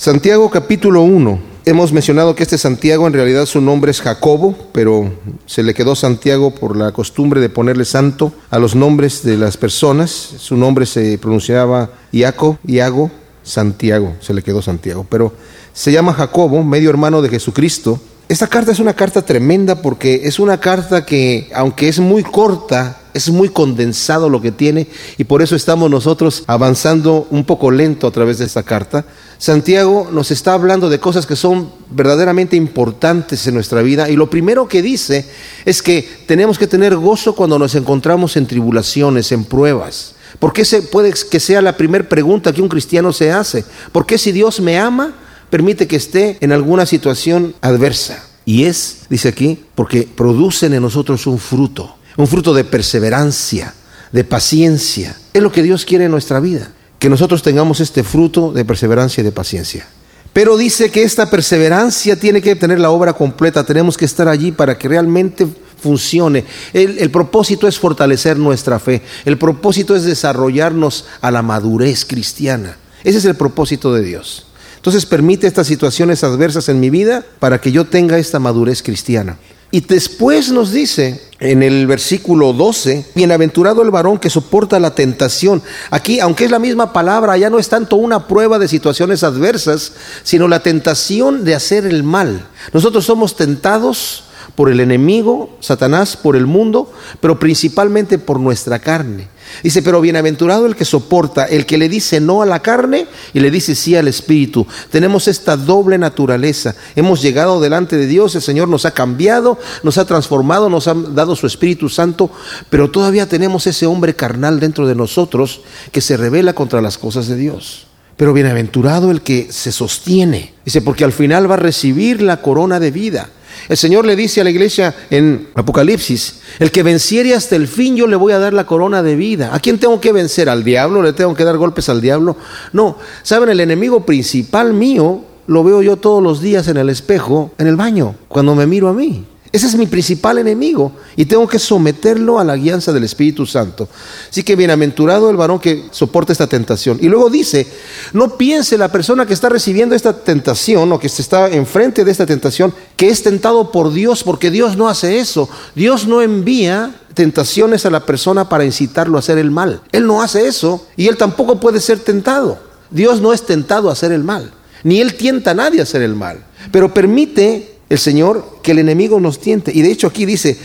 Santiago capítulo 1. Hemos mencionado que este Santiago en realidad su nombre es Jacobo, pero se le quedó Santiago por la costumbre de ponerle santo a los nombres de las personas. Su nombre se pronunciaba Iaco, Iago, Santiago, se le quedó Santiago, pero se llama Jacobo, medio hermano de Jesucristo. Esta carta es una carta tremenda porque es una carta que, aunque es muy corta, es muy condensado lo que tiene y por eso estamos nosotros avanzando un poco lento a través de esta carta. Santiago nos está hablando de cosas que son verdaderamente importantes en nuestra vida y lo primero que dice es que tenemos que tener gozo cuando nos encontramos en tribulaciones, en pruebas. ¿Por qué se puede que sea la primera pregunta que un cristiano se hace? ¿Por qué si Dios me ama, permite que esté en alguna situación adversa? Y es, dice aquí, porque producen en nosotros un fruto un fruto de perseverancia, de paciencia. Es lo que Dios quiere en nuestra vida, que nosotros tengamos este fruto de perseverancia y de paciencia. Pero dice que esta perseverancia tiene que tener la obra completa, tenemos que estar allí para que realmente funcione. El, propósito es fortalecer nuestra fe, el propósito es desarrollarnos a la madurez cristiana. Ese es el propósito de Dios. Entonces permite estas situaciones adversas en mi vida para que yo tenga esta madurez cristiana. Y después nos dice en el versículo 12, bienaventurado el varón que soporta la tentación. Aquí, aunque es la misma palabra, ya no es tanto una prueba de situaciones adversas, sino la tentación de hacer el mal. Nosotros somos tentados por el enemigo, Satanás, por el mundo, pero principalmente por nuestra carne. Dice, pero bienaventurado el que soporta, el que le dice no a la carne y le dice sí al espíritu. Tenemos esta doble naturaleza. Hemos llegado delante de Dios, el Señor nos ha cambiado, nos ha transformado, nos ha dado su Espíritu Santo, pero todavía tenemos ese hombre carnal dentro de nosotros que se revela contra las cosas de Dios. Pero bienaventurado el que se sostiene. Dice, porque al final va a recibir la corona de vida. El Señor le dice a la iglesia en Apocalipsis, el que venciere hasta el fin yo le voy a dar la corona de vida. ¿A quién tengo que vencer? ¿Al diablo? ¿Le tengo que dar golpes al diablo? No, ¿saben? El enemigo principal mío lo veo yo todos los días en el espejo, en el baño, cuando me miro a mí. Ese es mi principal enemigo y tengo que someterlo a la guianza del Espíritu Santo. Así que bienaventurado el varón que soporta esta tentación. Y luego dice, no piense la persona que está recibiendo esta tentación o que se está enfrente de esta tentación que es tentado por Dios, porque Dios no hace eso. Dios no envía tentaciones a la persona para incitarlo a hacer el mal. Él no hace eso y él tampoco puede ser tentado. Dios no es tentado a hacer el mal, ni él tienta a nadie a hacer el mal, pero permite el Señor que el enemigo nos tiente. Y de hecho aquí dice,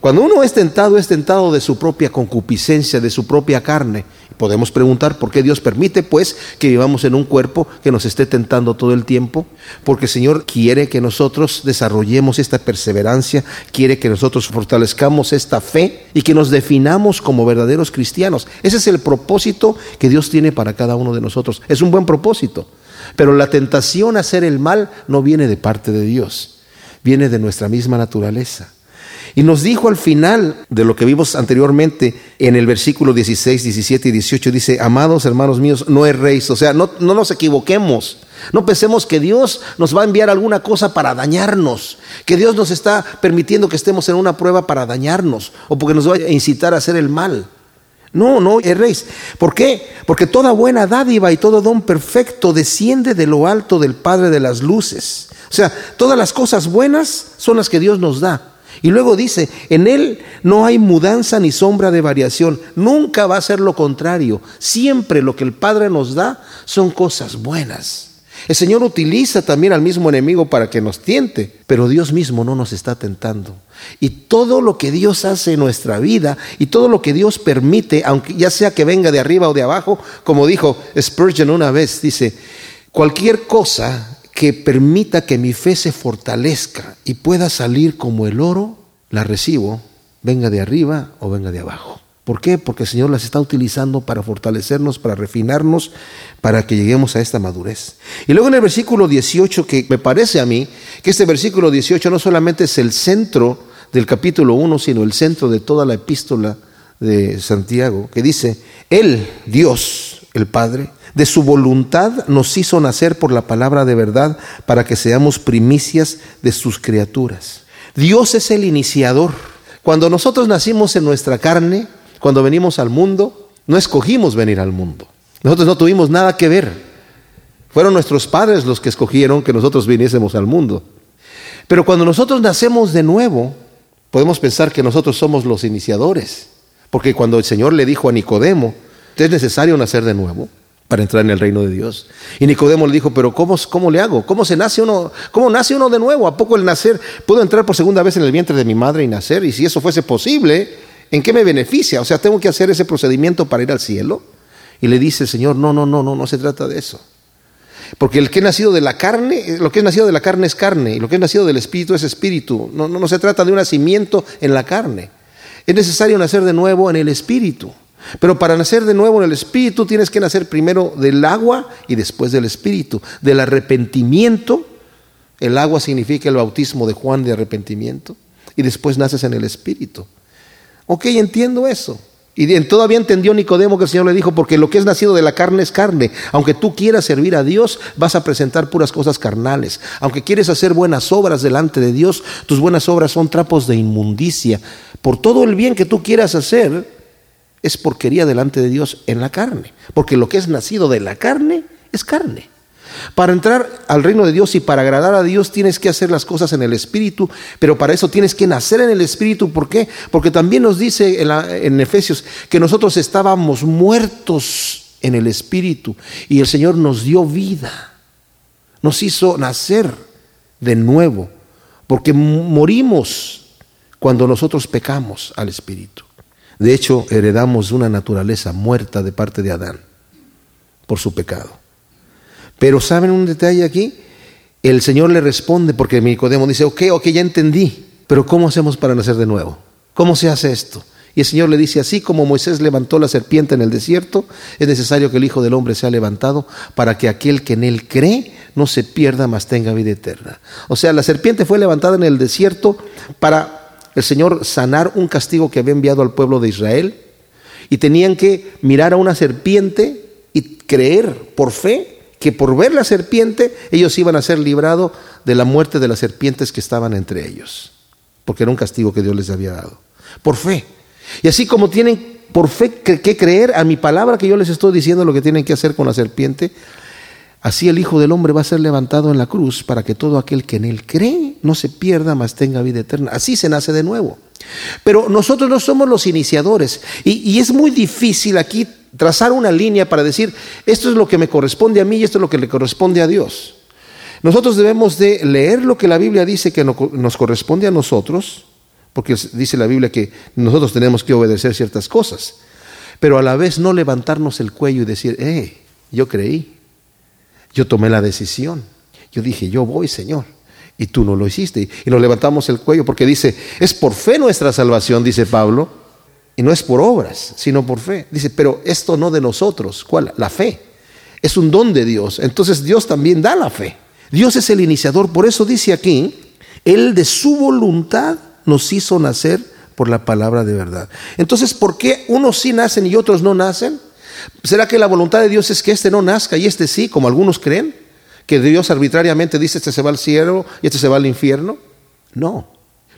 cuando uno es tentado, es tentado de su propia concupiscencia, de su propia carne. Podemos preguntar por qué Dios permite, pues, que vivamos en un cuerpo que nos esté tentando todo el tiempo. Porque el Señor quiere que nosotros desarrollemos esta perseverancia, quiere que nosotros fortalezcamos esta fe y que nos definamos como verdaderos cristianos. Ese es el propósito que Dios tiene para cada uno de nosotros. Es un buen propósito. Pero la tentación a hacer el mal no viene de parte de Dios viene de nuestra misma naturaleza. Y nos dijo al final de lo que vimos anteriormente en el versículo 16, 17 y 18, dice, amados hermanos míos, no erréis, o sea, no, no nos equivoquemos, no pensemos que Dios nos va a enviar alguna cosa para dañarnos, que Dios nos está permitiendo que estemos en una prueba para dañarnos o porque nos va a incitar a hacer el mal. No, no erréis. ¿Por qué? Porque toda buena dádiva y todo don perfecto desciende de lo alto del Padre de las Luces sea, todas las cosas buenas son las que Dios nos da. Y luego dice, en Él no hay mudanza ni sombra de variación. Nunca va a ser lo contrario. Siempre lo que el Padre nos da son cosas buenas. El Señor utiliza también al mismo enemigo para que nos tiente, pero Dios mismo no nos está tentando. Y todo lo que Dios hace en nuestra vida y todo lo que Dios permite, aunque ya sea que venga de arriba o de abajo, como dijo Spurgeon una vez, dice, cualquier cosa que permita que mi fe se fortalezca y pueda salir como el oro, la recibo, venga de arriba o venga de abajo. ¿Por qué? Porque el Señor las está utilizando para fortalecernos, para refinarnos, para que lleguemos a esta madurez. Y luego en el versículo 18, que me parece a mí que este versículo 18 no solamente es el centro del capítulo 1, sino el centro de toda la epístola de Santiago, que dice, Él, Dios, el Padre, de su voluntad nos hizo nacer por la palabra de verdad para que seamos primicias de sus criaturas. Dios es el iniciador. Cuando nosotros nacimos en nuestra carne, cuando venimos al mundo, no escogimos venir al mundo. Nosotros no tuvimos nada que ver. Fueron nuestros padres los que escogieron que nosotros viniésemos al mundo. Pero cuando nosotros nacemos de nuevo, podemos pensar que nosotros somos los iniciadores. Porque cuando el Señor le dijo a Nicodemo, es necesario nacer de nuevo para entrar en el reino de Dios. Y Nicodemo le dijo, pero ¿cómo, cómo le hago? ¿Cómo se nace uno? ¿Cómo nace uno de nuevo? ¿A poco el nacer? ¿Puedo entrar por segunda vez en el vientre de mi madre y nacer? Y si eso fuese posible, ¿en qué me beneficia? O sea, ¿tengo que hacer ese procedimiento para ir al cielo? Y le dice el Señor, no, no, no, no, no se trata de eso. Porque el que es nacido de la carne, lo que es nacido de la carne es carne, y lo que es nacido del espíritu es espíritu. No, no, no se trata de un nacimiento en la carne. Es necesario nacer de nuevo en el espíritu. Pero para nacer de nuevo en el espíritu tienes que nacer primero del agua y después del espíritu. Del arrepentimiento, el agua significa el bautismo de Juan de arrepentimiento, y después naces en el espíritu. Ok, entiendo eso. Y todavía entendió Nicodemo que el Señor le dijo, porque lo que es nacido de la carne es carne. Aunque tú quieras servir a Dios, vas a presentar puras cosas carnales. Aunque quieres hacer buenas obras delante de Dios, tus buenas obras son trapos de inmundicia. Por todo el bien que tú quieras hacer, es porquería delante de Dios en la carne. Porque lo que es nacido de la carne es carne. Para entrar al reino de Dios y para agradar a Dios tienes que hacer las cosas en el Espíritu, pero para eso tienes que nacer en el Espíritu. ¿Por qué? Porque también nos dice en, Efesios que nosotros estábamos muertos en el Espíritu y el Señor nos dio vida, nos hizo nacer de nuevo, porque morimos cuando nosotros pecamos al Espíritu. De hecho, heredamos una naturaleza muerta de parte de Adán por su pecado. Pero ¿saben un detalle aquí? El Señor le responde porque Nicodemo dice, ok, ok, ya entendí, pero ¿cómo hacemos para nacer de nuevo? ¿Cómo se hace esto? Y el Señor le dice, así como Moisés levantó la serpiente en el desierto, es necesario que el Hijo del Hombre sea levantado para que aquel que en él cree no se pierda, mas tenga vida eterna. O sea, la serpiente fue levantada en el desierto para el Señor sanar un castigo que había enviado al pueblo de Israel. Y tenían que mirar a una serpiente y creer por fe que por ver la serpiente ellos iban a ser librados de la muerte de las serpientes que estaban entre ellos, porque era un castigo que Dios les había dado, por fe. Y así como tienen por fe que creer a mi palabra que yo les estoy diciendo lo que tienen que hacer con la serpiente, así el Hijo del Hombre va a ser levantado en la cruz para que todo aquel que en él cree no se pierda, mas tenga vida eterna. Así se nace de nuevo. Pero nosotros no somos los iniciadores y, es muy difícil aquí trazar una línea para decir, esto es lo que me corresponde a mí y esto es lo que le corresponde a Dios. Nosotros debemos de leer lo que la Biblia dice que nos corresponde a nosotros, porque dice la Biblia que nosotros tenemos que obedecer ciertas cosas, pero a la vez no levantarnos el cuello y decir, eh, yo creí, yo tomé la decisión, yo dije, yo voy, Señor, y tú no lo hiciste. Y nos levantamos el cuello porque dice, es por fe nuestra salvación, dice Pablo y no es por obras, sino por fe. Dice, pero esto no de nosotros. ¿Cuál? La fe. Es un don de Dios. Entonces Dios también da la fe. Dios es el iniciador. Por eso dice aquí, Él de su voluntad nos hizo nacer por la palabra de verdad. Entonces, ¿por qué unos sí nacen y otros no nacen? ¿Será que la voluntad de Dios es que este no nazca y este sí, como algunos creen? Que Dios arbitrariamente dice, este se va al cielo y este se va al infierno. No.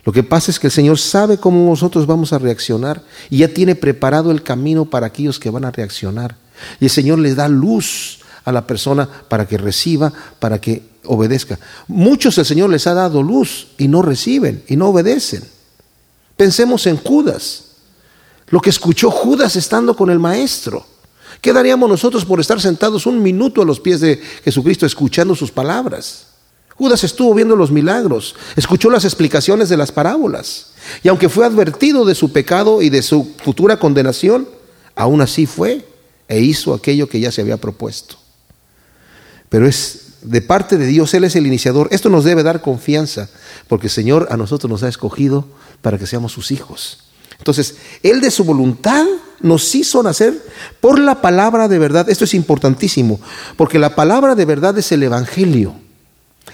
Lo que pasa es que el Señor sabe cómo nosotros vamos a reaccionar y ya tiene preparado el camino para aquellos que van a reaccionar. Y el Señor les da luz a la persona para que reciba, para que obedezca. Muchos el Señor les ha dado luz y no reciben y no obedecen. Pensemos en Judas, lo que escuchó Judas estando con el Maestro. ¿Qué daríamos nosotros por estar sentados un minuto a los pies de Jesucristo escuchando sus palabras? Judas estuvo viendo los milagros, escuchó las explicaciones de las parábolas. Y aunque fue advertido de su pecado y de su futura condenación, aún así fue e hizo aquello que ya se había propuesto. Pero es de parte de Dios, Él es el iniciador. Esto nos debe dar confianza, porque el Señor a nosotros nos ha escogido para que seamos sus hijos. Entonces, Él de su voluntad nos hizo nacer por la palabra de verdad. Esto es importantísimo, porque la palabra de verdad es el Evangelio.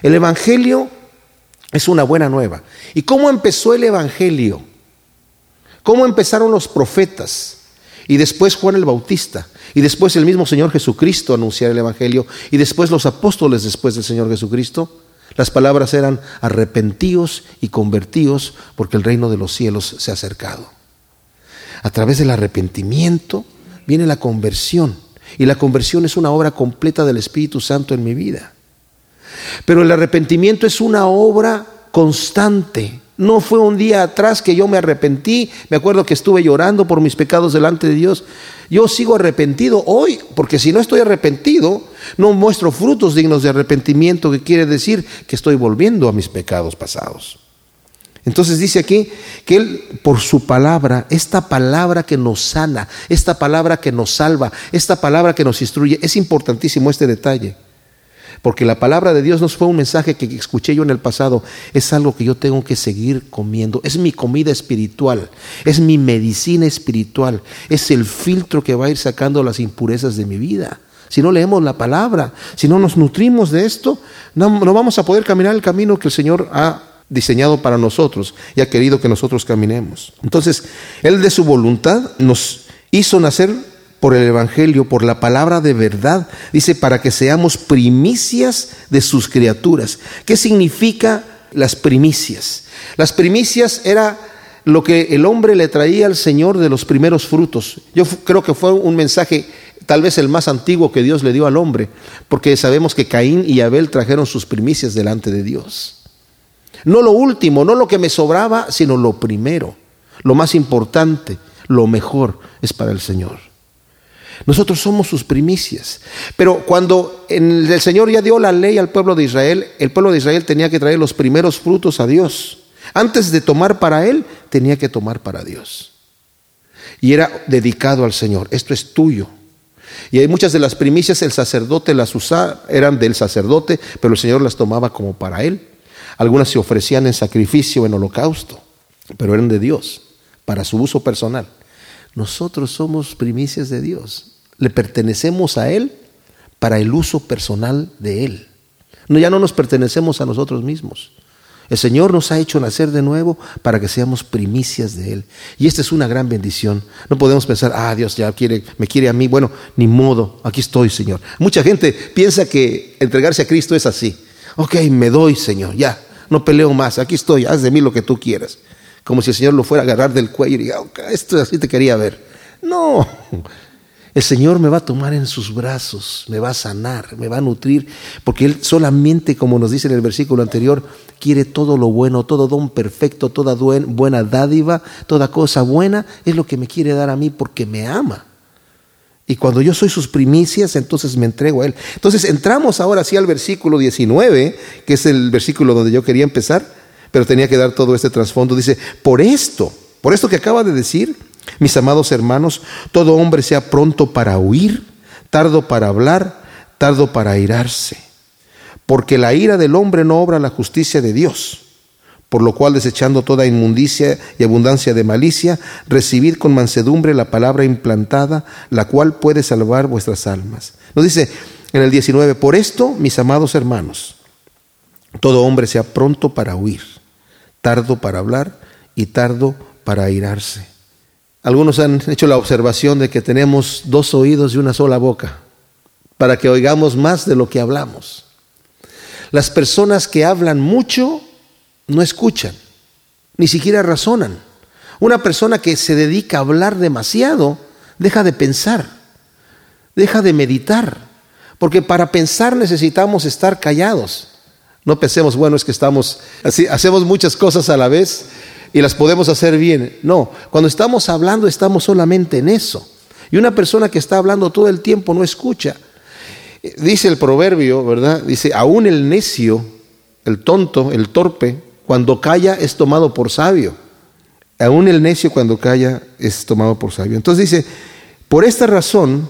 El Evangelio es una buena nueva. ¿Y cómo empezó el Evangelio? ¿Cómo empezaron los profetas? Y después Juan el Bautista. Y después el mismo Señor Jesucristo anunciar el Evangelio. Y después los apóstoles después del Señor Jesucristo. Las palabras eran arrepentíos y convertíos porque el reino de los cielos se ha acercado. A través del arrepentimiento viene la conversión. Y la conversión es una obra completa del Espíritu Santo en mi vida. Pero el arrepentimiento es una obra constante. No fue un día atrás que yo me arrepentí, me acuerdo que estuve llorando por mis pecados delante de Dios. Yo sigo arrepentido hoy, porque si no estoy arrepentido, no muestro frutos dignos de arrepentimiento, que quiere decir que estoy volviendo a mis pecados pasados. Entonces dice aquí que Él, por su palabra, esta palabra que nos sana, esta palabra que nos salva, esta palabra que nos instruye, es importantísimo este detalle. Porque la palabra de Dios no fue un mensaje que escuché yo en el pasado, es algo que yo tengo que seguir comiendo. Es mi comida espiritual, es mi medicina espiritual, es el filtro que va a ir sacando las impurezas de mi vida. Si no leemos la palabra, si no nos nutrimos de esto, no, no vamos a poder caminar el camino que el Señor ha diseñado para nosotros y ha querido que nosotros caminemos. Entonces, Él de su voluntad nos hizo nacer por el Evangelio, por la palabra de verdad, dice, para que seamos primicias de sus criaturas. ¿Qué significa las primicias? Las primicias era lo que el hombre le traía al Señor de los primeros frutos. Yo creo que fue un mensaje tal vez el más antiguo que Dios le dio al hombre, porque sabemos que Caín y Abel trajeron sus primicias delante de Dios. No lo último, no lo que me sobraba, sino lo primero, lo más importante, lo mejor es para el Señor. Nosotros somos sus primicias. Pero cuando el Señor ya dio la ley al pueblo de Israel, el pueblo de Israel tenía que traer los primeros frutos a Dios. Antes de tomar para Él, tenía que tomar para Dios. Y era dedicado al Señor. Esto es tuyo. Y hay muchas de las primicias el sacerdote las usaba, eran del sacerdote, pero el Señor las tomaba como para Él. Algunas se ofrecían en sacrificio, en holocausto, pero eran de Dios, para su uso personal. Nosotros somos primicias de Dios. Le pertenecemos a Él para el uso personal de Él. No, ya no nos pertenecemos a nosotros mismos. El Señor nos ha hecho nacer de nuevo para que seamos primicias de Él. Y esta es una gran bendición. No podemos pensar, ah, Dios ya quiere, me quiere a mí. Bueno, ni modo, aquí estoy, Señor. Mucha gente piensa que entregarse a Cristo es así. Ok, me doy, Señor, ya, no peleo más, aquí estoy, haz de mí lo que tú quieras como si el Señor lo fuera a agarrar del cuello y diga, esto así te quería ver. No, el Señor me va a tomar en sus brazos, me va a sanar, me va a nutrir, porque Él solamente, como nos dice en el versículo anterior, quiere todo lo bueno, todo don perfecto, toda buena dádiva, toda cosa buena, es lo que me quiere dar a mí porque me ama. Y cuando yo soy sus primicias, entonces me entrego a Él. Entonces entramos ahora sí al versículo 19, que es el versículo donde yo quería empezar pero tenía que dar todo este trasfondo. Dice, por esto, por esto que acaba de decir, mis amados hermanos, todo hombre sea pronto para huir, tardo para hablar, tardo para airarse, porque la ira del hombre no obra la justicia de Dios. Por lo cual, desechando toda inmundicia y abundancia de malicia, recibid con mansedumbre la palabra implantada, la cual puede salvar vuestras almas. Nos dice en el 19, por esto, mis amados hermanos, todo hombre sea pronto para huir tardo para hablar y tardo para airarse. Algunos han hecho la observación de que tenemos dos oídos y una sola boca, para que oigamos más de lo que hablamos. Las personas que hablan mucho no escuchan, ni siquiera razonan. Una persona que se dedica a hablar demasiado deja de pensar, deja de meditar, porque para pensar necesitamos estar callados. No pensemos, bueno, es que estamos, así, hacemos muchas cosas a la vez y las podemos hacer bien. No, cuando estamos hablando estamos solamente en eso. Y una persona que está hablando todo el tiempo no escucha. Dice el proverbio, ¿verdad? Dice, aún el necio, el tonto, el torpe, cuando calla es tomado por sabio. Aún el necio cuando calla es tomado por sabio. Entonces dice, por esta razón,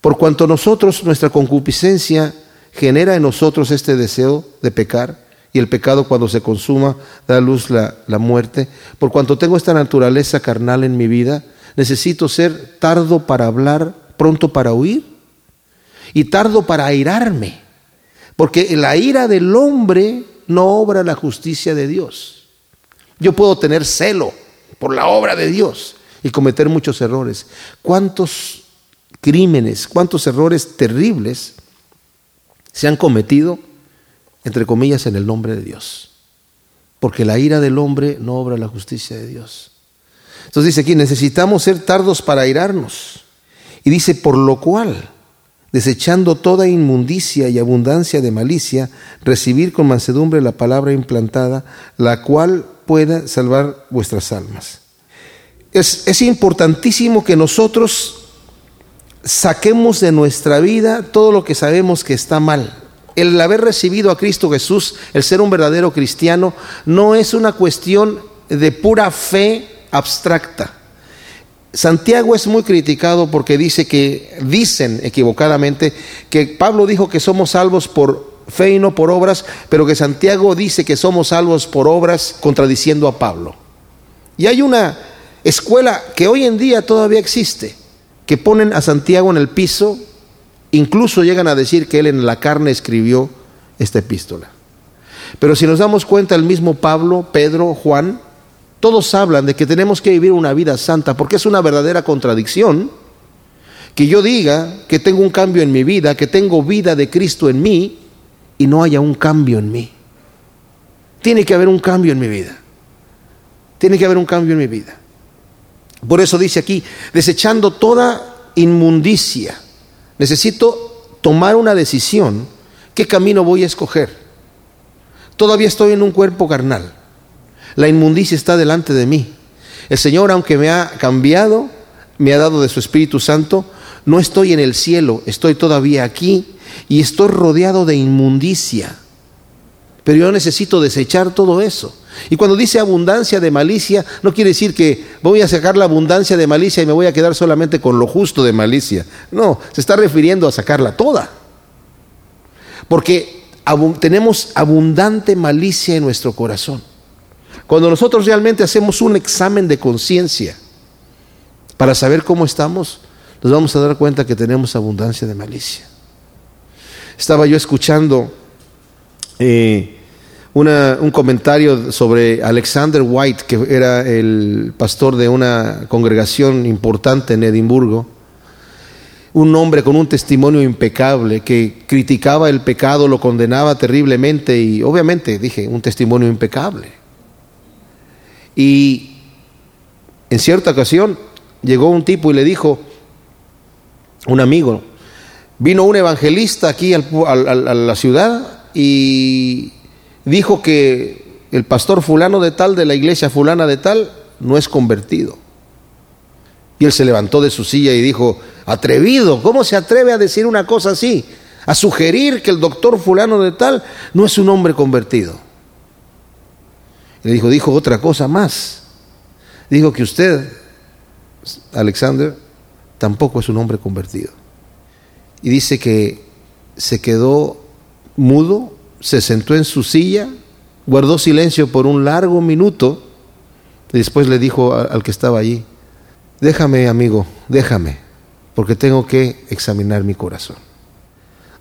por cuanto nosotros, nuestra concupiscencia genera en nosotros este deseo de pecar y el pecado cuando se consuma da a luz la, la muerte. Por cuanto tengo esta naturaleza carnal en mi vida, necesito ser tardo para hablar, pronto para huir y tardo para airarme. Porque la ira del hombre no obra la justicia de Dios. Yo puedo tener celo por la obra de Dios y cometer muchos errores. ¿Cuántos crímenes, cuántos errores terribles se han cometido, entre comillas, en el nombre de Dios. Porque la ira del hombre no obra la justicia de Dios. Entonces dice aquí, necesitamos ser tardos para airarnos Y dice, por lo cual, desechando toda inmundicia y abundancia de malicia, recibir con mansedumbre la palabra implantada, la cual pueda salvar vuestras almas. Es, es importantísimo que nosotros saquemos de nuestra vida todo lo que sabemos que está mal. El haber recibido a Cristo Jesús, el ser un verdadero cristiano, no es una cuestión de pura fe abstracta. Santiago es muy criticado porque dice que, dicen equivocadamente, que Pablo dijo que somos salvos por fe y no por obras, pero que Santiago dice que somos salvos por obras contradiciendo a Pablo. Y hay una escuela que hoy en día todavía existe, que ponen a Santiago en el piso, incluso llegan a decir que él en la carne escribió esta epístola. Pero si nos damos cuenta, el mismo Pablo, Pedro, Juan, todos hablan de que tenemos que vivir una vida santa, porque es una verdadera contradicción que yo diga que tengo un cambio en mi vida, que tengo vida de Cristo en mí, y no haya un cambio en mí. Tiene que haber un cambio en mi vida. Tiene que haber un cambio en mi vida. Por eso dice aquí, desechando toda inmundicia, necesito tomar una decisión, ¿qué camino voy a escoger? Todavía estoy en un cuerpo carnal. La inmundicia está delante de mí. El Señor, aunque me ha cambiado, me ha dado de su Espíritu Santo, no estoy en el cielo, estoy todavía aquí y estoy rodeado de inmundicia. Pero yo necesito desechar todo eso. Y cuando dice abundancia de malicia, no quiere decir que voy a sacar la abundancia de malicia y me voy a quedar solamente con lo justo de malicia. No, se está refiriendo a sacarla toda. Porque tenemos abundante malicia en nuestro corazón. Cuando nosotros realmente hacemos un examen de conciencia para saber cómo estamos, nos vamos a dar cuenta que tenemos abundancia de malicia. Estaba yo escuchando eh, un comentario sobre Alexander White, que era el pastor de una congregación importante en Edimburgo, un hombre con un testimonio impecable que criticaba el pecado, lo condenaba terriblemente y obviamente dije, un testimonio impecable. Y en cierta ocasión llegó un tipo y le dijo, un amigo, Vino un evangelista aquí a la ciudad y dijo que el pastor fulano de tal, de la iglesia fulana de tal, no es convertido. Y él se levantó de su silla y dijo, atrevido, ¿cómo se atreve a decir una cosa así? A sugerir que el doctor fulano de tal no es un hombre convertido. Le dijo, dijo otra cosa más. Dijo que usted, Alexander, tampoco es un hombre convertido y dice que se quedó mudo, se sentó en su silla, guardó silencio por un largo minuto y después le dijo al que estaba allí, déjame amigo, déjame, porque tengo que examinar mi corazón.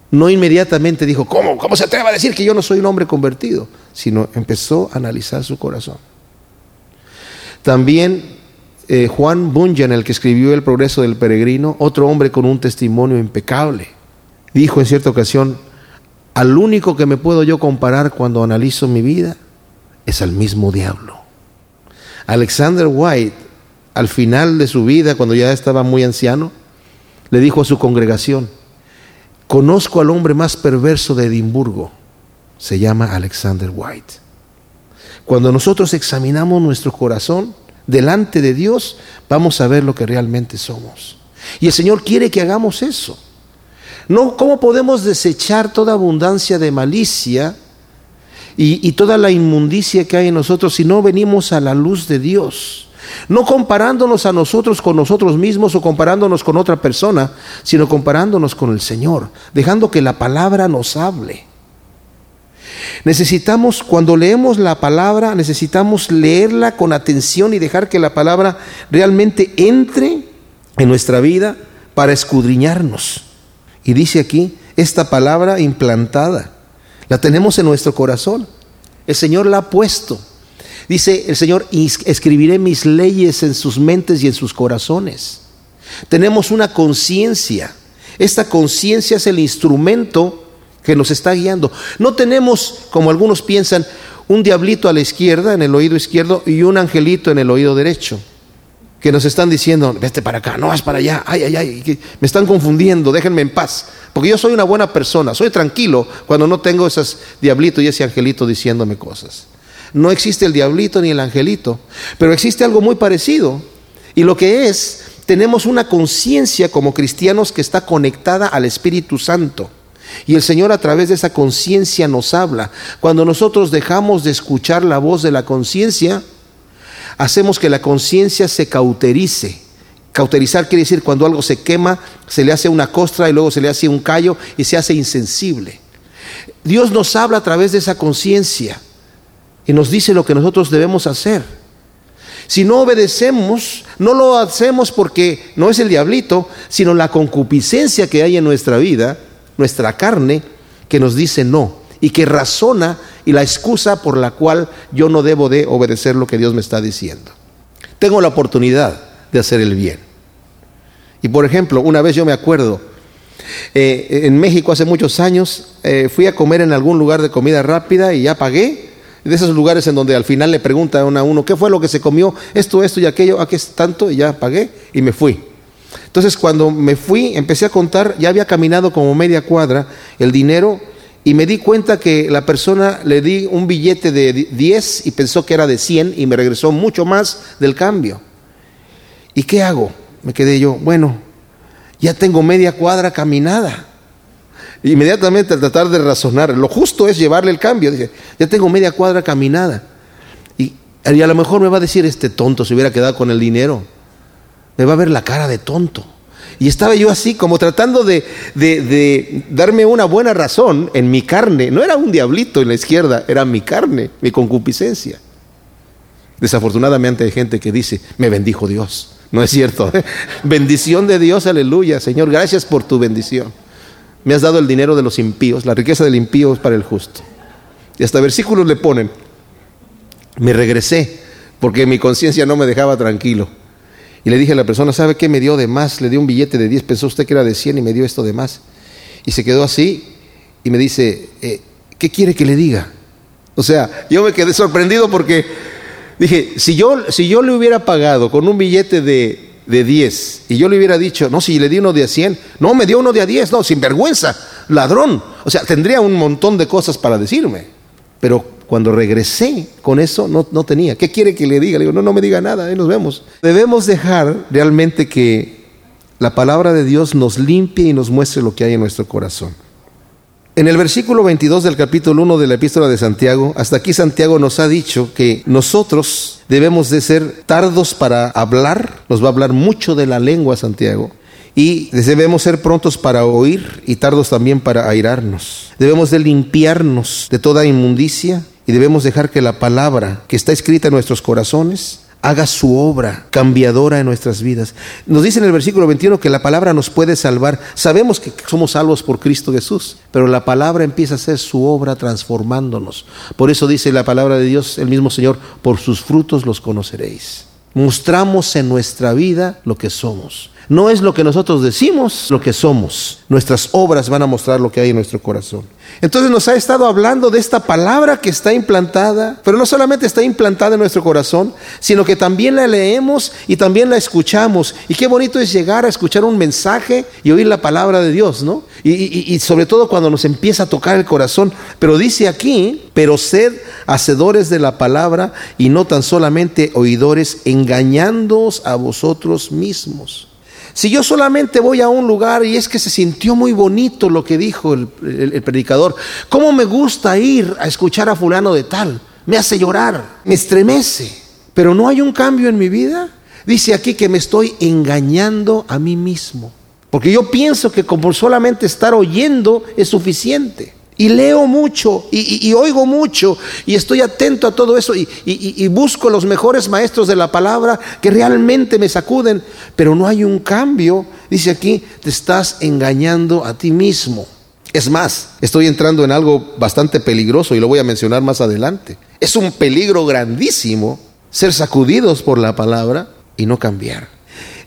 No inmediatamente dijo, ¿cómo? ¿Cómo se atreve a decir que yo no soy un hombre convertido? Sino empezó a analizar su corazón. También eh, Juan Bunyan, el que escribió El progreso del peregrino, otro hombre con un testimonio impecable, dijo en cierta ocasión, al único que me puedo yo comparar cuando analizo mi vida es al mismo diablo. Alexander White, al final de su vida, cuando ya estaba muy anciano, le dijo a su congregación, conozco al hombre más perverso de Edimburgo, se llama Alexander White. Cuando nosotros examinamos nuestro corazón, delante de Dios, vamos a ver lo que realmente somos. Y el Señor quiere que hagamos eso. No, ¿cómo podemos desechar toda abundancia de malicia y, y, toda la inmundicia que hay en nosotros si no venimos a la luz de Dios? No comparándonos a nosotros con nosotros mismos o comparándonos con otra persona, sino comparándonos con el Señor, dejando que la palabra nos hable. Necesitamos, cuando leemos la palabra, necesitamos leerla con atención y dejar que la palabra realmente entre en nuestra vida para escudriñarnos. Y dice aquí, esta palabra implantada, la tenemos en nuestro corazón. El Señor la ha puesto. Dice el Señor, escribiré mis leyes en sus mentes y en sus corazones. Tenemos una conciencia. Esta conciencia es el instrumento que nos está guiando. No tenemos, como algunos piensan, un diablito a la izquierda, en el oído izquierdo, y un angelito en el oído derecho, que nos están diciendo, vete para acá, no vas para allá, ay, ay, ay, me están confundiendo, déjenme en paz. Porque yo soy una buena persona, soy tranquilo cuando no tengo esos diablitos y ese angelito diciéndome cosas. No existe el diablito ni el angelito, pero existe algo muy parecido. Y lo que es, tenemos una conciencia como cristianos que está conectada al Espíritu Santo. Y el Señor a través de esa conciencia nos habla. Cuando nosotros dejamos de escuchar la voz de la conciencia, hacemos que la conciencia se cauterice. Cauterizar quiere decir cuando algo se quema, se le hace una costra y luego se le hace un callo y se hace insensible. Dios nos habla a través de esa conciencia y nos dice lo que nosotros debemos hacer. Si no obedecemos, no lo hacemos porque no es el diablito, sino la concupiscencia que hay en nuestra vida, nuestra carne, que nos dice no y que razona y la excusa por la cual yo no debo de obedecer lo que Dios me está diciendo. Tengo la oportunidad de hacer el bien. Y por ejemplo, una vez yo me acuerdo, eh, en México hace muchos años, eh, fui a comer en algún lugar de comida rápida y ya pagué. De esos lugares en donde al final le preguntan a uno, ¿qué fue lo que se comió? Esto, esto y aquello, aquí es tanto, y ya pagué y me fui. Entonces cuando me fui, empecé a contar, ya había caminado como media cuadra, el dinero y me di cuenta que la persona le di un billete de 10 y pensó que era de 100 y me regresó mucho más del cambio. ¿Y qué hago? Me quedé yo, bueno, ya tengo media cuadra caminada. Inmediatamente al tratar de razonar, lo justo es llevarle el cambio. Dije, ya tengo media cuadra caminada. Y, y a lo mejor me va a decir este tonto si hubiera quedado con el dinero. Me va a ver la cara de tonto. Y estaba yo así, como tratando de, darme una buena razón en mi carne. No era un diablito en la izquierda, era mi carne, mi concupiscencia. Desafortunadamente hay gente que dice, me bendijo Dios. No es cierto. Bendición de Dios, aleluya. Señor, gracias por tu bendición. Me has dado el dinero de los impíos, la riqueza del impío es para el justo. Y hasta versículos le ponen, me regresé porque mi conciencia no me dejaba tranquilo. Y le dije a la persona, ¿sabe qué me dio de más? Le dio un billete de 10, pensó usted que era de 100 y me dio esto de más. Y se quedó así y me dice, eh, ¿qué quiere que le diga? O sea, yo me quedé sorprendido porque dije, si yo, si yo le hubiera pagado con un billete de, de 10 y yo le hubiera dicho, no, si le di uno de 100, no, me dio uno de a 10, no, sin vergüenza, ladrón. O sea, tendría un montón de cosas para decirme. Pero cuando regresé con eso, no, no, tenía. ¿Qué quiere que le diga? Le digo, no, no me diga nada, ahí nos vemos. Debemos dejar realmente que la palabra de Dios nos limpie y nos muestre lo que hay en nuestro corazón. En el versículo 22 del capítulo 1 de la epístola de Santiago, hasta aquí Santiago nos ha dicho que nosotros debemos de ser tardos para hablar, nos va a hablar mucho de la lengua Santiago, y debemos ser prontos para oír y tardos también para airarnos. Debemos de limpiarnos de toda inmundicia y debemos dejar que la palabra que está escrita en nuestros corazones haga su obra cambiadora en nuestras vidas. Nos dice en el versículo 21 que la palabra nos puede salvar. Sabemos que somos salvos por Cristo Jesús, pero la palabra empieza a hacer su obra transformándonos. Por eso dice la palabra de Dios, el mismo Señor, por sus frutos los conoceréis. Mostramos en nuestra vida lo que somos. No es lo que nosotros decimos, lo que somos. Nuestras obras van a mostrar lo que hay en nuestro corazón. Entonces nos ha estado hablando de esta palabra que está implantada, pero no solamente está implantada en nuestro corazón, sino que también la leemos y también la escuchamos. Y qué bonito es llegar a escuchar un mensaje y oír la palabra de Dios, ¿no? Y, y sobre todo cuando nos empieza a tocar el corazón. Pero dice aquí, pero sed hacedores de la palabra y no tan solamente oidores, engañándoos a vosotros mismos. Si yo solamente voy a un lugar y es que se sintió muy bonito lo que dijo el, predicador, ¿cómo me gusta ir a escuchar a fulano de tal? Me hace llorar, me estremece, pero no hay un cambio en mi vida. Dice aquí que me estoy engañando a mí mismo, porque yo pienso que como solamente estar oyendo es suficiente. Y leo mucho y, oigo mucho y estoy atento a todo eso y, y, busco los mejores maestros de la palabra que realmente me sacuden, pero no hay un cambio. Dice aquí, te estás engañando a ti mismo. Es más, estoy entrando en algo bastante peligroso y lo voy a mencionar más adelante. Es un peligro grandísimo ser sacudidos por la palabra y no cambiar.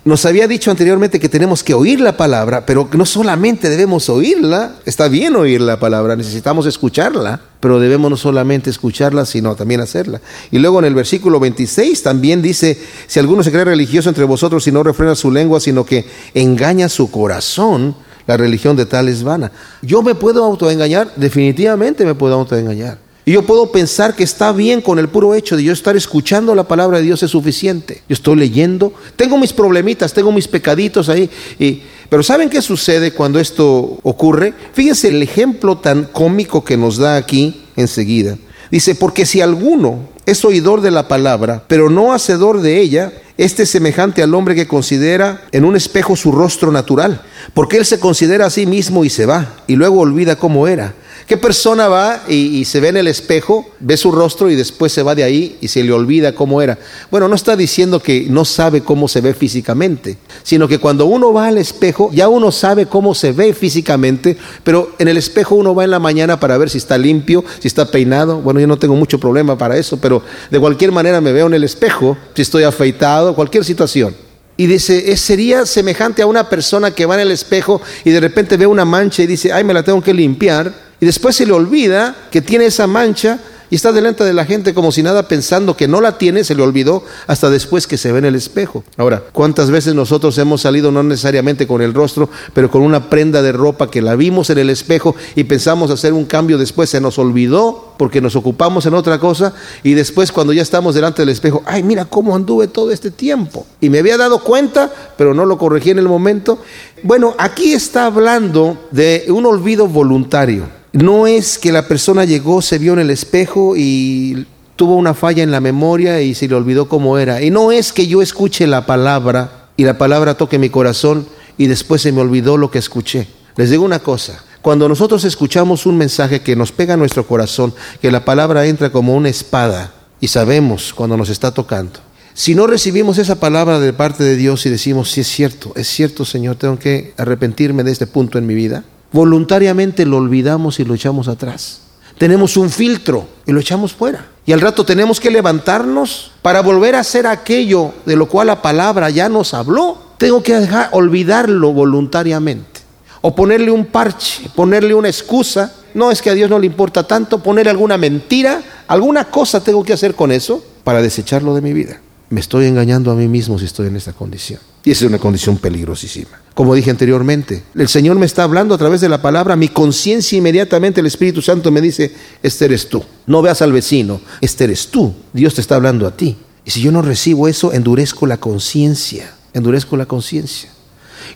Nos había dicho anteriormente que tenemos que oír la palabra, pero no solamente debemos oírla, está bien oír la palabra, necesitamos escucharla, pero debemos no solamente escucharla, sino también hacerla. Y luego en el versículo 26 también dice, si alguno se cree religioso entre vosotros y no refrena su lengua, sino que engaña su corazón, la religión de tal es vana. ¿Yo me puedo autoengañar? Definitivamente me puedo autoengañar. Y yo puedo pensar que está bien con el puro hecho de yo estar escuchando la palabra de Dios es suficiente. Yo estoy leyendo, tengo mis problemitas, tengo mis pecaditos ahí. Y, pero ¿saben qué sucede cuando esto ocurre? Fíjense el ejemplo tan cómico que nos da aquí enseguida. Dice, porque si alguno es oidor de la palabra, pero no hacedor de ella, este es semejante al hombre que considera en un espejo su rostro natural, porque él se considera a sí mismo y se va, y luego olvida cómo era. ¿Qué persona va y, se ve en el espejo, ve su rostro y después se va de ahí y se le olvida cómo era? Bueno, no está diciendo que no sabe cómo se ve físicamente, sino que cuando uno va al espejo, ya uno sabe cómo se ve físicamente, pero en el espejo uno va en la mañana para ver si está limpio, si está peinado. Bueno, yo no tengo mucho problema para eso, pero de cualquier manera me veo en el espejo, si estoy afeitado, cualquier situación. Y dice, sería semejante a una persona que va en el espejo y de repente ve una mancha y dice, ay, me la tengo que limpiar y después se le olvida que tiene esa mancha y está delante de la gente como si nada pensando que no la tiene, se le olvidó hasta después que se ve en el espejo. Ahora, ¿cuántas veces nosotros hemos salido no necesariamente con el rostro, pero con una prenda de ropa que la vimos en el espejo y pensamos hacer un cambio después, se nos olvidó porque nos ocupamos en otra cosa y después cuando ya estamos delante del espejo, ay, mira cómo anduve todo este tiempo y me había dado cuenta, pero no lo corregí en el momento. Bueno, aquí está hablando de un olvido voluntario. No es que la persona llegó, se vio en el espejo y tuvo una falla en la memoria y se le olvidó cómo era. Y no es que yo escuche la palabra y la palabra toque mi corazón y después se me olvidó lo que escuché. Les digo una cosa, cuando nosotros escuchamos un mensaje que nos pega a nuestro corazón, que la palabra entra como una espada y sabemos cuando nos está tocando. Si no recibimos esa palabra de parte de Dios y decimos, sí es cierto, es cierto Señor, tengo que arrepentirme de este punto en mi vida, voluntariamente lo olvidamos y lo echamos atrás. Tenemos un filtro y lo echamos fuera. Y al rato tenemos que levantarnos para volver a hacer aquello de lo cual la palabra ya nos habló. Tengo que dejar, olvidarlo voluntariamente. O ponerle un parche, ponerle una excusa. No es que a Dios no le importa tanto, poner alguna mentira, alguna cosa tengo que hacer con eso para desecharlo de mi vida me estoy engañando a mí mismo si estoy en esta condición. Y esa es una condición peligrosísima. Como dije anteriormente, el Señor me está hablando a través de la palabra, mi conciencia inmediatamente, el Espíritu Santo me dice, este eres tú. No veas al vecino, este eres tú. Dios te está hablando a ti. Y si yo no recibo eso, endurezco la conciencia, endurezco la conciencia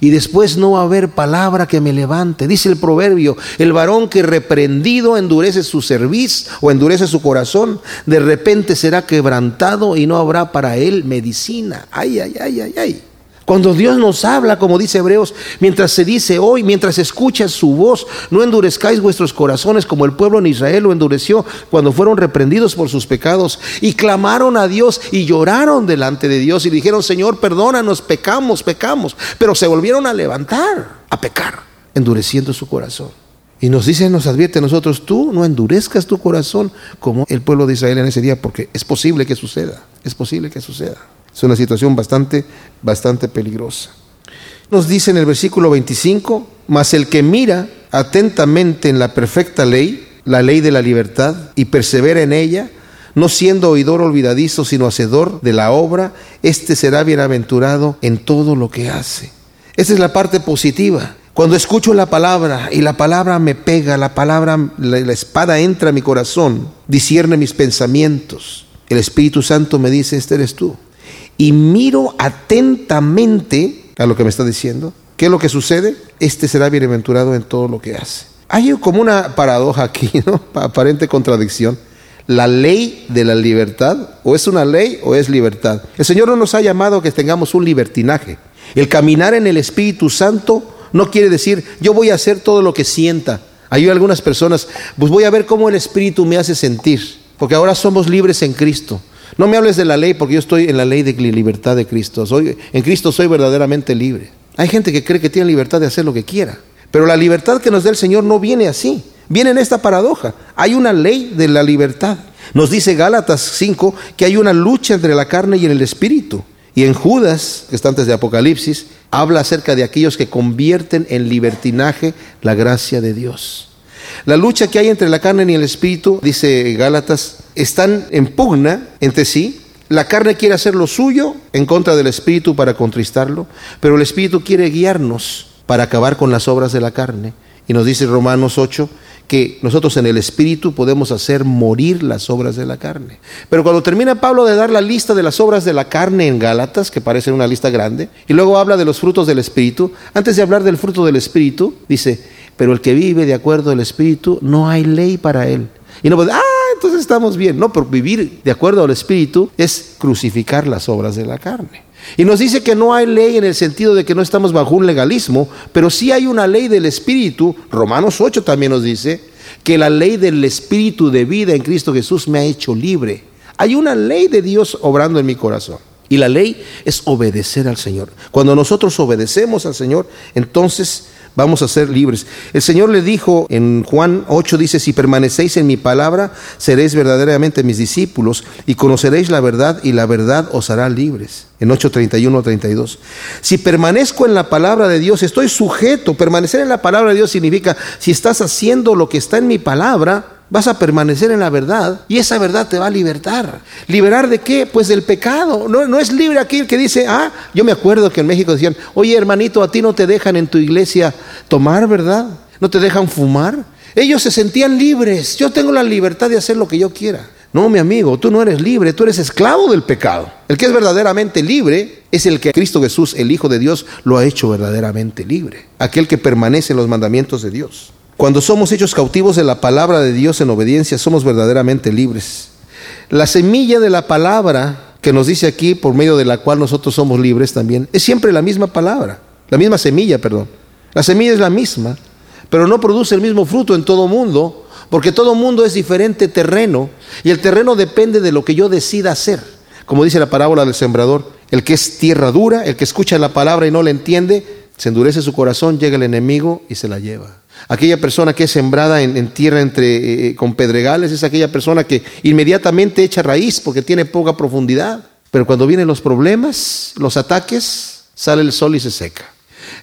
y después no va a haber palabra que me levante. Dice el proverbio, el varón que reprendido endurece su cerviz o endurece su corazón, de repente será quebrantado y no habrá para él medicina. Ay, ay, ay, ay, ay. Cuando Dios nos habla, como dice Hebreos, mientras se dice hoy, mientras escuchas su voz, no endurezcáis vuestros corazones como el pueblo en Israel lo endureció cuando fueron reprendidos por sus pecados y clamaron a Dios y lloraron delante de Dios y dijeron, Señor, perdónanos, pecamos, pecamos, pero se volvieron a levantar, a pecar, endureciendo su corazón. Y nos dice, nos advierte a nosotros, tú no endurezcas tu corazón como el pueblo de Israel en ese día, porque es posible que suceda, es posible que suceda. Es una situación bastante, bastante peligrosa. Nos dice en el versículo 25, mas el que mira atentamente en la perfecta ley, la ley de la libertad, y persevera en ella, no siendo oidor olvidadizo, sino hacedor de la obra, éste será bienaventurado en todo lo que hace. Esa es la parte positiva. Cuando escucho la palabra y la palabra me pega, la palabra, la, espada entra a mi corazón, discierne mis pensamientos. El Espíritu Santo me dice, este eres tú y miro atentamente a lo que me está diciendo, ¿qué es lo que sucede? Este será bienaventurado en todo lo que hace. Hay como una paradoja aquí, ¿no? Aparente contradicción. La ley de la libertad, o es una ley o es libertad. El Señor no nos ha llamado a que tengamos un libertinaje. El caminar en el Espíritu Santo no quiere decir yo voy a hacer todo lo que sienta. Hay algunas personas, pues voy a ver cómo el Espíritu me hace sentir, porque ahora somos libres en Cristo. No me hables de la ley porque yo estoy en la ley de libertad de Cristo. Soy, en Cristo soy verdaderamente libre. Hay gente que cree que tiene libertad de hacer lo que quiera. Pero la libertad que nos da el Señor no viene así. Viene en esta paradoja. Hay una ley de la libertad. Nos dice Gálatas 5 que hay una lucha entre la carne y el espíritu. Y en Judas, que está antes de Apocalipsis, habla acerca de aquellos que convierten en libertinaje la gracia de Dios. La lucha que hay entre la carne y el espíritu, dice Gálatas, están en pugna entre sí. La carne quiere hacer lo suyo en contra del espíritu para contristarlo, pero el espíritu quiere guiarnos para acabar con las obras de la carne. Y nos dice Romanos 8 que nosotros en el Espíritu podemos hacer morir las obras de la carne. Pero cuando termina Pablo de dar la lista de las obras de la carne en Gálatas, que parece una lista grande, y luego habla de los frutos del Espíritu, antes de hablar del fruto del Espíritu, dice, pero el que vive de acuerdo al Espíritu, no hay ley para él. Y no puede, ah, entonces estamos bien. No, por vivir de acuerdo al Espíritu es crucificar las obras de la carne. Y nos dice que no hay ley en el sentido de que no estamos bajo un legalismo, pero sí hay una ley del Espíritu. Romanos 8 también nos dice que la ley del Espíritu de vida en Cristo Jesús me ha hecho libre. Hay una ley de Dios obrando en mi corazón. Y la ley es obedecer al Señor. Cuando nosotros obedecemos al Señor, entonces vamos a ser libres. El Señor le dijo en Juan 8, dice, si permanecéis en mi palabra, seréis verdaderamente mis discípulos y conoceréis la verdad y la verdad os hará libres. En 8, 31, 32. Si permanezco en la palabra de Dios, estoy sujeto. Permanecer en la palabra de Dios significa, si estás haciendo lo que está en mi palabra, vas a permanecer en la verdad y esa verdad te va a libertar. ¿Liberar de qué? Pues del pecado. No, no es libre aquel que dice, ah, yo me acuerdo que en México decían, oye hermanito, a ti no te dejan en tu iglesia tomar, ¿verdad? No te dejan fumar. Ellos se sentían libres. Yo tengo la libertad de hacer lo que yo quiera. No, mi amigo, tú no eres libre, tú eres esclavo del pecado. El que es verdaderamente libre es el que Cristo Jesús, el Hijo de Dios, lo ha hecho verdaderamente libre. Aquel que permanece en los mandamientos de Dios. Cuando somos hechos cautivos de la palabra de Dios en obediencia, somos verdaderamente libres. La semilla de la palabra que nos dice aquí, por medio de la cual nosotros somos libres también, es siempre la misma palabra, la misma semilla, perdón. La semilla es la misma, pero no produce el mismo fruto en todo mundo, porque todo mundo es diferente terreno y el terreno depende de lo que yo decida hacer. Como dice la parábola del sembrador, el que es tierra dura, el que escucha la palabra y no la entiende, se endurece su corazón, llega el enemigo y se la lleva. Aquella persona que es sembrada en, tierra entre, eh, eh, con pedregales es aquella persona que inmediatamente echa raíz porque tiene poca profundidad. Pero cuando vienen los problemas, los ataques, sale el sol y se seca.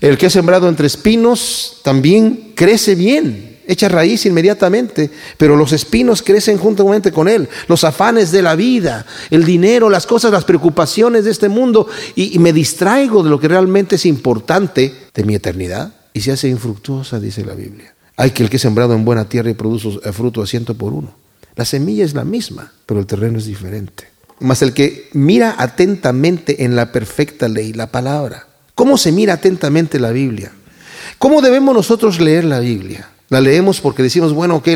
El que es sembrado entre espinos también crece bien, echa raíz inmediatamente, pero los espinos crecen juntamente con él. Los afanes de la vida, el dinero, las cosas, las preocupaciones de este mundo, y me distraigo de lo que realmente es importante de mi eternidad y se hace infructuosa, dice la Biblia. Hay que el que es sembrado en buena tierra y produce fruto a ciento por uno. La semilla es la misma, pero el terreno es diferente. Mas el que mira atentamente en la perfecta ley, la palabra. ¿Cómo se mira atentamente la Biblia? ¿Cómo debemos nosotros leer la Biblia? La leemos porque decimos, bueno, ok,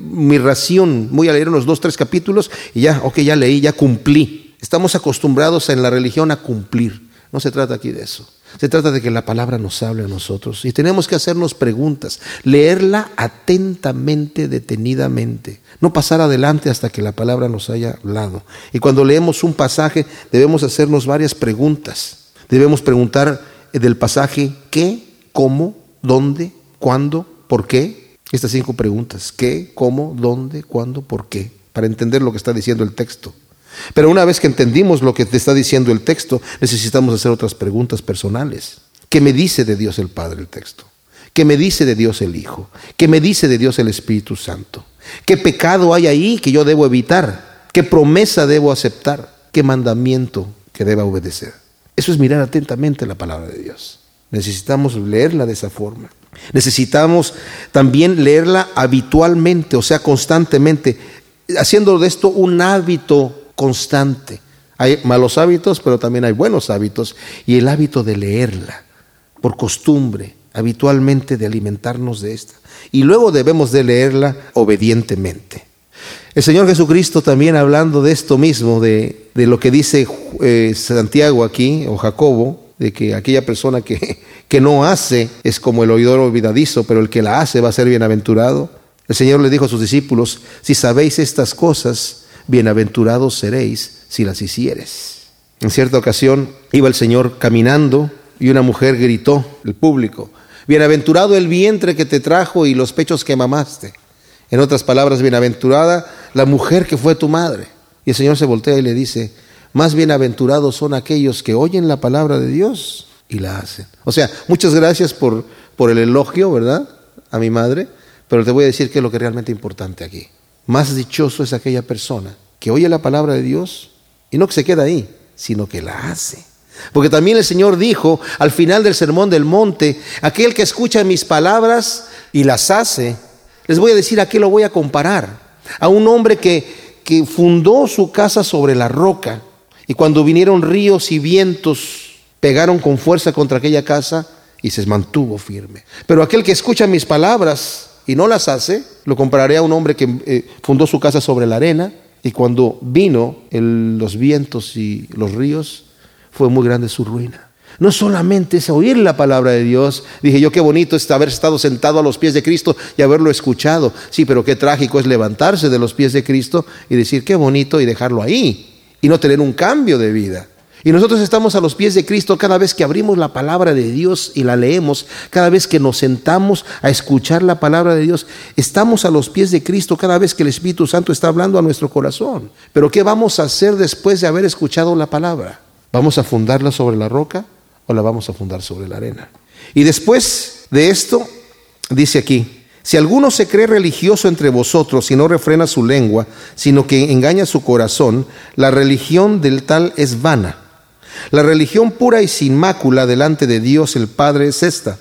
mi ración, voy a leer unos dos, tres capítulos y ya, ok, ya leí, ya cumplí. Estamos acostumbrados en la religión a cumplir. No se trata aquí de eso. Se trata de que la palabra nos hable a nosotros y tenemos que hacernos preguntas, leerla atentamente, detenidamente, no pasar adelante hasta que la palabra nos haya hablado. Y cuando leemos un pasaje debemos hacernos varias preguntas. Debemos preguntar del pasaje qué, cómo, dónde, cuándo, por qué. Estas cinco preguntas, qué, cómo, dónde, cuándo, por qué, para entender lo que está diciendo el texto. Pero una vez que entendimos lo que te está diciendo el texto, necesitamos hacer otras preguntas personales. ¿Qué me dice de Dios el Padre el texto? ¿Qué me dice de Dios el Hijo? ¿Qué me dice de Dios el Espíritu Santo? ¿Qué pecado hay ahí que yo debo evitar? ¿Qué promesa debo aceptar? ¿Qué mandamiento que deba obedecer? Eso es mirar atentamente la palabra de Dios. Necesitamos leerla de esa forma. Necesitamos también leerla habitualmente, o sea, constantemente, haciendo de esto un hábito constante. Hay malos hábitos, pero también hay buenos hábitos. Y el hábito de leerla, por costumbre, habitualmente de alimentarnos de esta. Y luego debemos de leerla obedientemente. El Señor Jesucristo también hablando de esto mismo, de, lo que dice eh, Santiago aquí, o Jacobo, de que aquella persona que, que no hace es como el oidor olvidadizo, pero el que la hace va a ser bienaventurado. El Señor le dijo a sus discípulos, si sabéis estas cosas, bienaventurados seréis si las hicieres. En cierta ocasión iba el Señor caminando y una mujer gritó, el público, bienaventurado el vientre que te trajo y los pechos que mamaste. En otras palabras, bienaventurada la mujer que fue tu madre. Y el Señor se voltea y le dice, más bienaventurados son aquellos que oyen la palabra de Dios y la hacen. O sea, muchas gracias por, por el elogio, ¿verdad? A mi madre, pero te voy a decir qué es lo que es realmente importante aquí. Más dichoso es aquella persona que oye la palabra de Dios y no que se queda ahí, sino que la hace. Porque también el Señor dijo al final del sermón del monte, aquel que escucha mis palabras y las hace, les voy a decir a qué lo voy a comparar. A un hombre que, que fundó su casa sobre la roca y cuando vinieron ríos y vientos pegaron con fuerza contra aquella casa y se mantuvo firme. Pero aquel que escucha mis palabras y no las hace, lo compararé a un hombre que eh, fundó su casa sobre la arena y cuando vino los vientos y los ríos, fue muy grande su ruina. No solamente es oír la palabra de Dios, dije yo qué bonito es haber estado sentado a los pies de Cristo y haberlo escuchado. Sí, pero qué trágico es levantarse de los pies de Cristo y decir qué bonito y dejarlo ahí y no tener un cambio de vida. Y nosotros estamos a los pies de Cristo cada vez que abrimos la palabra de Dios y la leemos, cada vez que nos sentamos a escuchar la palabra de Dios, estamos a los pies de Cristo cada vez que el Espíritu Santo está hablando a nuestro corazón. Pero ¿qué vamos a hacer después de haber escuchado la palabra? ¿Vamos a fundarla sobre la roca o la vamos a fundar sobre la arena? Y después de esto, dice aquí, si alguno se cree religioso entre vosotros y no refrena su lengua, sino que engaña su corazón, la religión del tal es vana. La religión pura y sin mácula delante de Dios el Padre es esta,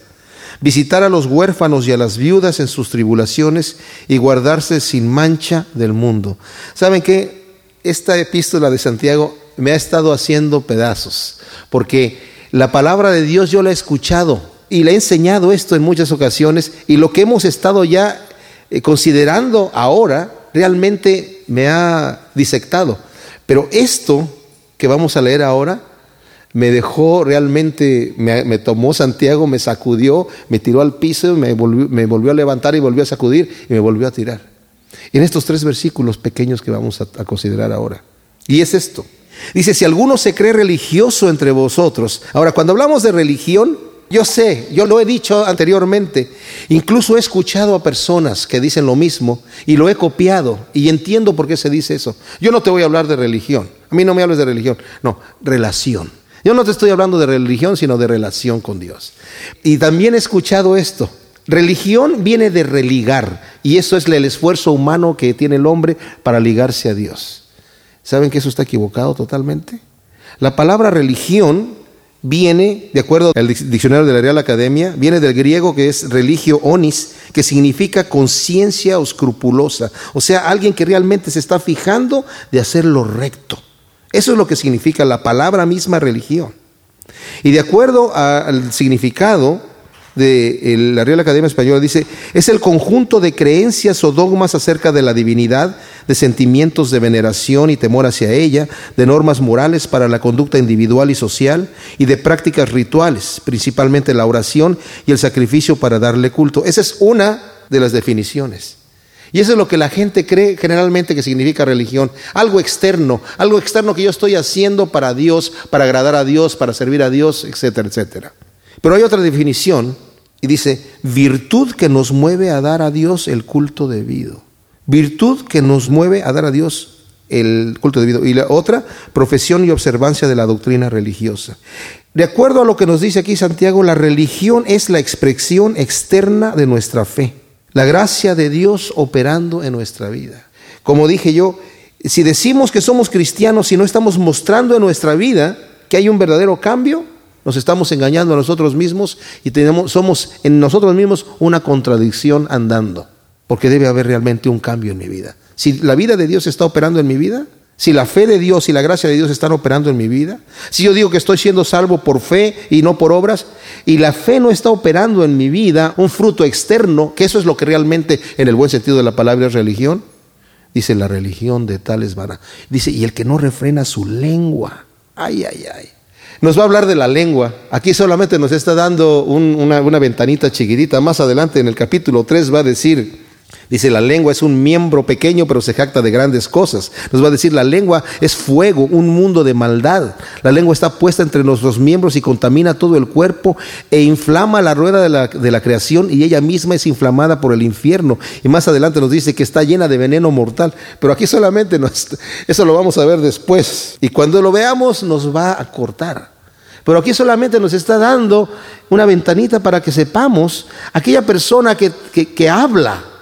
visitar a los huérfanos y a las viudas en sus tribulaciones y guardarse sin mancha del mundo. ¿Saben qué? Esta epístola de Santiago me ha estado haciendo pedazos, porque la palabra de Dios yo la he escuchado y le he enseñado esto en muchas ocasiones y lo que hemos estado ya eh, considerando ahora realmente me ha disectado. Pero esto que vamos a leer ahora, me dejó realmente, me, tomó Santiago, me sacudió, me tiró al piso, me volvió, a levantar y volvió a sacudir y me volvió a tirar. En estos tres versículos pequeños que vamos a, a considerar ahora. Y es esto. Dice, si alguno se cree religioso entre vosotros. Ahora, cuando hablamos de religión, yo sé, yo lo he dicho anteriormente, incluso he escuchado a personas que dicen lo mismo y lo he copiado y entiendo por qué se dice eso. Yo no te voy a hablar de religión, a mí no me hables de religión, no, relación. Yo no te estoy hablando de religión, sino de relación con Dios. Y también he escuchado esto. Religión viene de religar, y eso es el esfuerzo humano que tiene el hombre para ligarse a Dios. ¿Saben que eso está equivocado totalmente? La palabra religión viene, de acuerdo al diccionario de la Real Academia, viene del griego que es religio onis, que significa conciencia escrupulosa, o sea, alguien que realmente se está fijando de hacer lo recto. Eso es lo que significa la palabra misma religión. Y de acuerdo al significado de la Real Academia Española, dice, es el conjunto de creencias o dogmas acerca de la divinidad, de sentimientos de veneración y temor hacia ella, de normas morales para la conducta individual y social, y de prácticas rituales, principalmente la oración y el sacrificio para darle culto. Esa es una de las definiciones. Y eso es lo que la gente cree generalmente que significa religión. Algo externo, algo externo que yo estoy haciendo para Dios, para agradar a Dios, para servir a Dios, etcétera, etcétera. Pero hay otra definición y dice, virtud que nos mueve a dar a Dios el culto debido. Virtud que nos mueve a dar a Dios el culto debido. Y la otra, profesión y observancia de la doctrina religiosa. De acuerdo a lo que nos dice aquí Santiago, la religión es la expresión externa de nuestra fe la gracia de Dios operando en nuestra vida. Como dije yo, si decimos que somos cristianos y no estamos mostrando en nuestra vida que hay un verdadero cambio, nos estamos engañando a nosotros mismos y tenemos, somos en nosotros mismos una contradicción andando, porque debe haber realmente un cambio en mi vida. Si la vida de Dios está operando en mi vida, si la fe de Dios y la gracia de Dios están operando en mi vida, si yo digo que estoy siendo salvo por fe y no por obras, y la fe no está operando en mi vida, un fruto externo, que eso es lo que realmente en el buen sentido de la palabra es religión, dice la religión de tales vana. Dice, y el que no refrena su lengua, ay, ay, ay. Nos va a hablar de la lengua. Aquí solamente nos está dando una, una ventanita chiquitita. Más adelante en el capítulo 3 va a decir Dice, la lengua es un miembro pequeño, pero se jacta de grandes cosas. Nos va a decir, la lengua es fuego, un mundo de maldad. La lengua está puesta entre nuestros miembros y contamina todo el cuerpo e inflama la rueda de la, de la creación y ella misma es inflamada por el infierno. Y más adelante nos dice que está llena de veneno mortal. Pero aquí solamente nos, eso lo vamos a ver después. Y cuando lo veamos nos va a cortar. Pero aquí solamente nos está dando una ventanita para que sepamos aquella persona que, que, que habla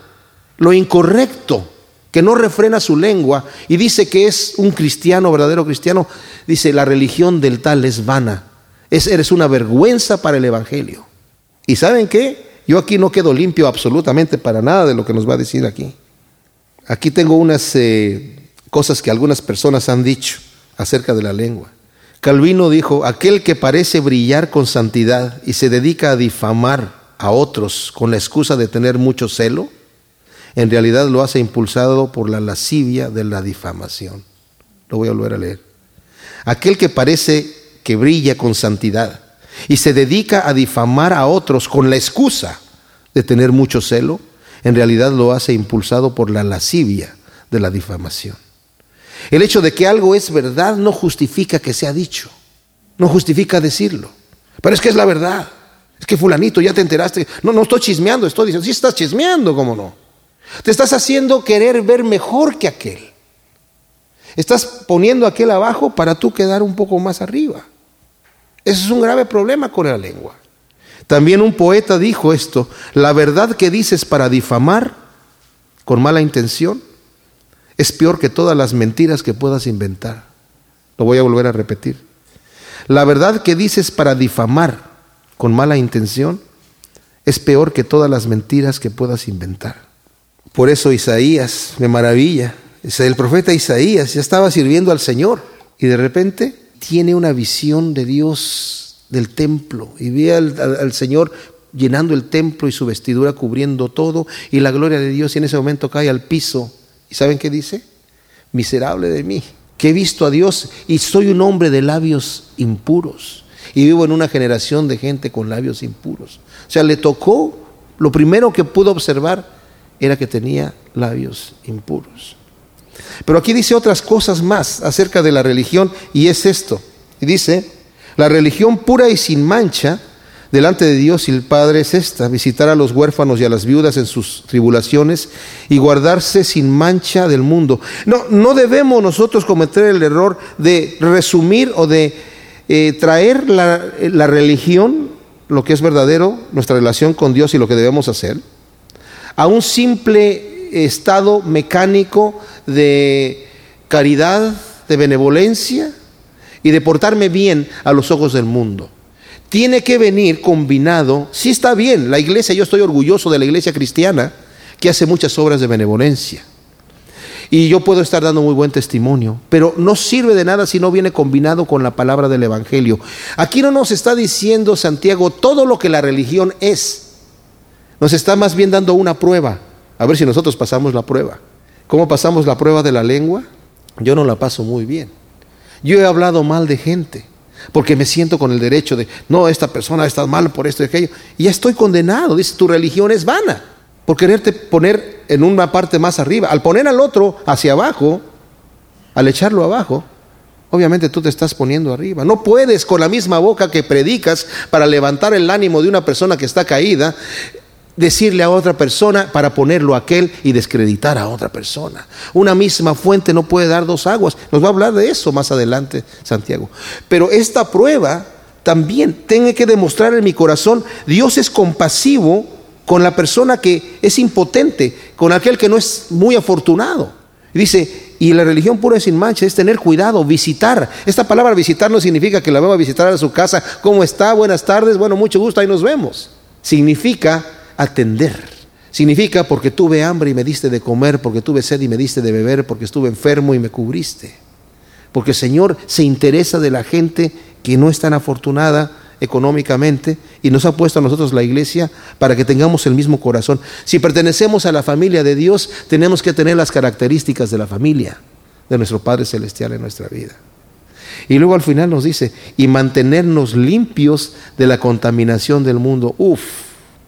lo incorrecto, que no refrena su lengua y dice que es un cristiano, verdadero cristiano, dice, la religión del tal es vana. Es, eres una vergüenza para el Evangelio. ¿Y saben qué? Yo aquí no quedo limpio absolutamente para nada de lo que nos va a decir aquí. Aquí tengo unas eh, cosas que algunas personas han dicho acerca de la lengua. Calvino dijo, aquel que parece brillar con santidad y se dedica a difamar a otros con la excusa de tener mucho celo, en realidad lo hace impulsado por la lascivia de la difamación. Lo voy a volver a leer. Aquel que parece que brilla con santidad y se dedica a difamar a otros con la excusa de tener mucho celo, en realidad lo hace impulsado por la lascivia de la difamación. El hecho de que algo es verdad no justifica que sea dicho, no justifica decirlo, pero es que es la verdad. Es que fulanito, ya te enteraste. No, no estoy chismeando, estoy diciendo, sí estás chismeando, ¿cómo no? Te estás haciendo querer ver mejor que aquel. Estás poniendo aquel abajo para tú quedar un poco más arriba. Ese es un grave problema con la lengua. También un poeta dijo esto, la verdad que dices para difamar con mala intención es peor que todas las mentiras que puedas inventar. Lo voy a volver a repetir. La verdad que dices para difamar con mala intención es peor que todas las mentiras que puedas inventar. Por eso Isaías me maravilla. El profeta Isaías ya estaba sirviendo al Señor y de repente tiene una visión de Dios del templo y ve al, Señor llenando el templo y su vestidura cubriendo todo y la gloria de Dios y en ese momento cae al piso. ¿Y saben qué dice? Miserable de mí, que he visto a Dios y soy un hombre de labios impuros y vivo en una generación de gente con labios impuros. O sea, le tocó, lo primero que pudo observar era que tenía labios impuros. Pero aquí dice otras cosas más acerca de la religión y es esto. Y dice, la religión pura y sin mancha delante de Dios y el Padre es esta, visitar a los huérfanos y a las viudas en sus tribulaciones y guardarse sin mancha del mundo. No, no debemos nosotros cometer el error de resumir o de eh, traer la, la religión, lo que es verdadero, nuestra relación con Dios y lo que debemos hacer, a un simple estado mecánico de caridad, de benevolencia y de portarme bien a los ojos del mundo. Tiene que venir combinado, si está bien, la iglesia, yo estoy orgulloso de la iglesia cristiana, que hace muchas obras de benevolencia. Y yo puedo estar dando muy buen testimonio, pero no sirve de nada si no viene combinado con la palabra del Evangelio. Aquí no nos está diciendo Santiago todo lo que la religión es, nos está más bien dando una prueba. A ver si nosotros pasamos la prueba. ¿Cómo pasamos la prueba de la lengua? Yo no la paso muy bien. Yo he hablado mal de gente porque me siento con el derecho de, no, esta persona está mal por esto y aquello. Y ya estoy condenado. Dice, tu religión es vana por quererte poner en una parte más arriba. Al poner al otro hacia abajo, al echarlo abajo, obviamente tú te estás poniendo arriba. No puedes con la misma boca que predicas para levantar el ánimo de una persona que está caída, decirle a otra persona para ponerlo a aquel y descreditar a otra persona. Una misma fuente no puede dar dos aguas. Nos va a hablar de eso más adelante Santiago. Pero esta prueba también tiene que demostrar en mi corazón, Dios es compasivo con la persona que es impotente, con aquel que no es muy afortunado. dice, y la religión pura y sin mancha es tener cuidado, visitar. Esta palabra visitar no significa que la va a visitar a su casa, ¿cómo está? Buenas tardes, bueno, mucho gusto, ahí nos vemos. Significa atender. Significa porque tuve hambre y me diste de comer, porque tuve sed y me diste de beber, porque estuve enfermo y me cubriste. Porque el Señor se interesa de la gente que no es tan afortunada económicamente y nos ha puesto a nosotros la iglesia para que tengamos el mismo corazón. Si pertenecemos a la familia de Dios, tenemos que tener las características de la familia de nuestro Padre Celestial en nuestra vida. Y luego al final nos dice, y mantenernos limpios de la contaminación del mundo. Uf,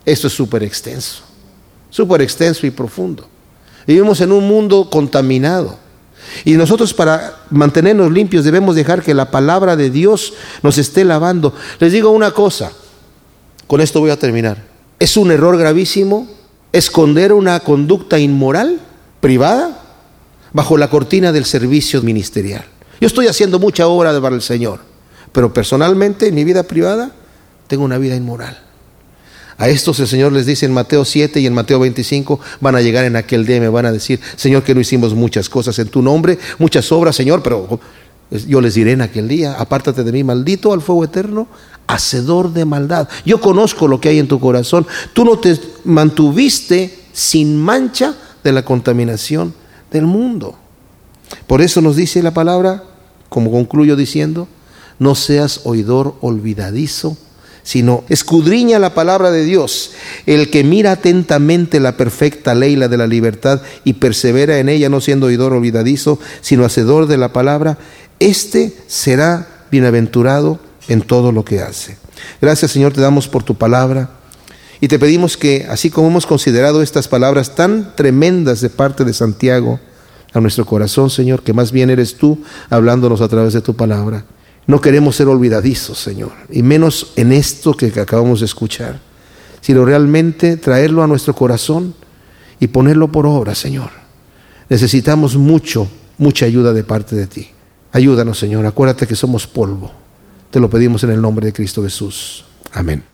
esto es súper extenso, súper extenso y profundo. Vivimos en un mundo contaminado. Y nosotros para mantenernos limpios debemos dejar que la palabra de Dios nos esté lavando. Les digo una cosa, con esto voy a terminar. Es un error gravísimo esconder una conducta inmoral, privada, bajo la cortina del servicio ministerial. Yo estoy haciendo mucha obra para el Señor, pero personalmente en mi vida privada tengo una vida inmoral. A estos el Señor les dice en Mateo 7 y en Mateo 25, van a llegar en aquel día y me van a decir, Señor, que no hicimos muchas cosas en tu nombre, muchas obras, Señor, pero yo les diré en aquel día, apártate de mí, maldito al fuego eterno, hacedor de maldad. Yo conozco lo que hay en tu corazón. Tú no te mantuviste sin mancha de la contaminación del mundo. Por eso nos dice la palabra, como concluyo diciendo, no seas oidor olvidadizo sino escudriña la palabra de Dios. El que mira atentamente la perfecta ley, la de la libertad, y persevera en ella, no siendo oidor olvidadizo, sino hacedor de la palabra, éste será bienaventurado en todo lo que hace. Gracias Señor, te damos por tu palabra. Y te pedimos que, así como hemos considerado estas palabras tan tremendas de parte de Santiago a nuestro corazón, Señor, que más bien eres tú hablándonos a través de tu palabra, no queremos ser olvidadizos, Señor, y menos en esto que acabamos de escuchar, sino realmente traerlo a nuestro corazón y ponerlo por obra, Señor. Necesitamos mucho, mucha ayuda de parte de ti. Ayúdanos, Señor. Acuérdate que somos polvo. Te lo pedimos en el nombre de Cristo Jesús. Amén.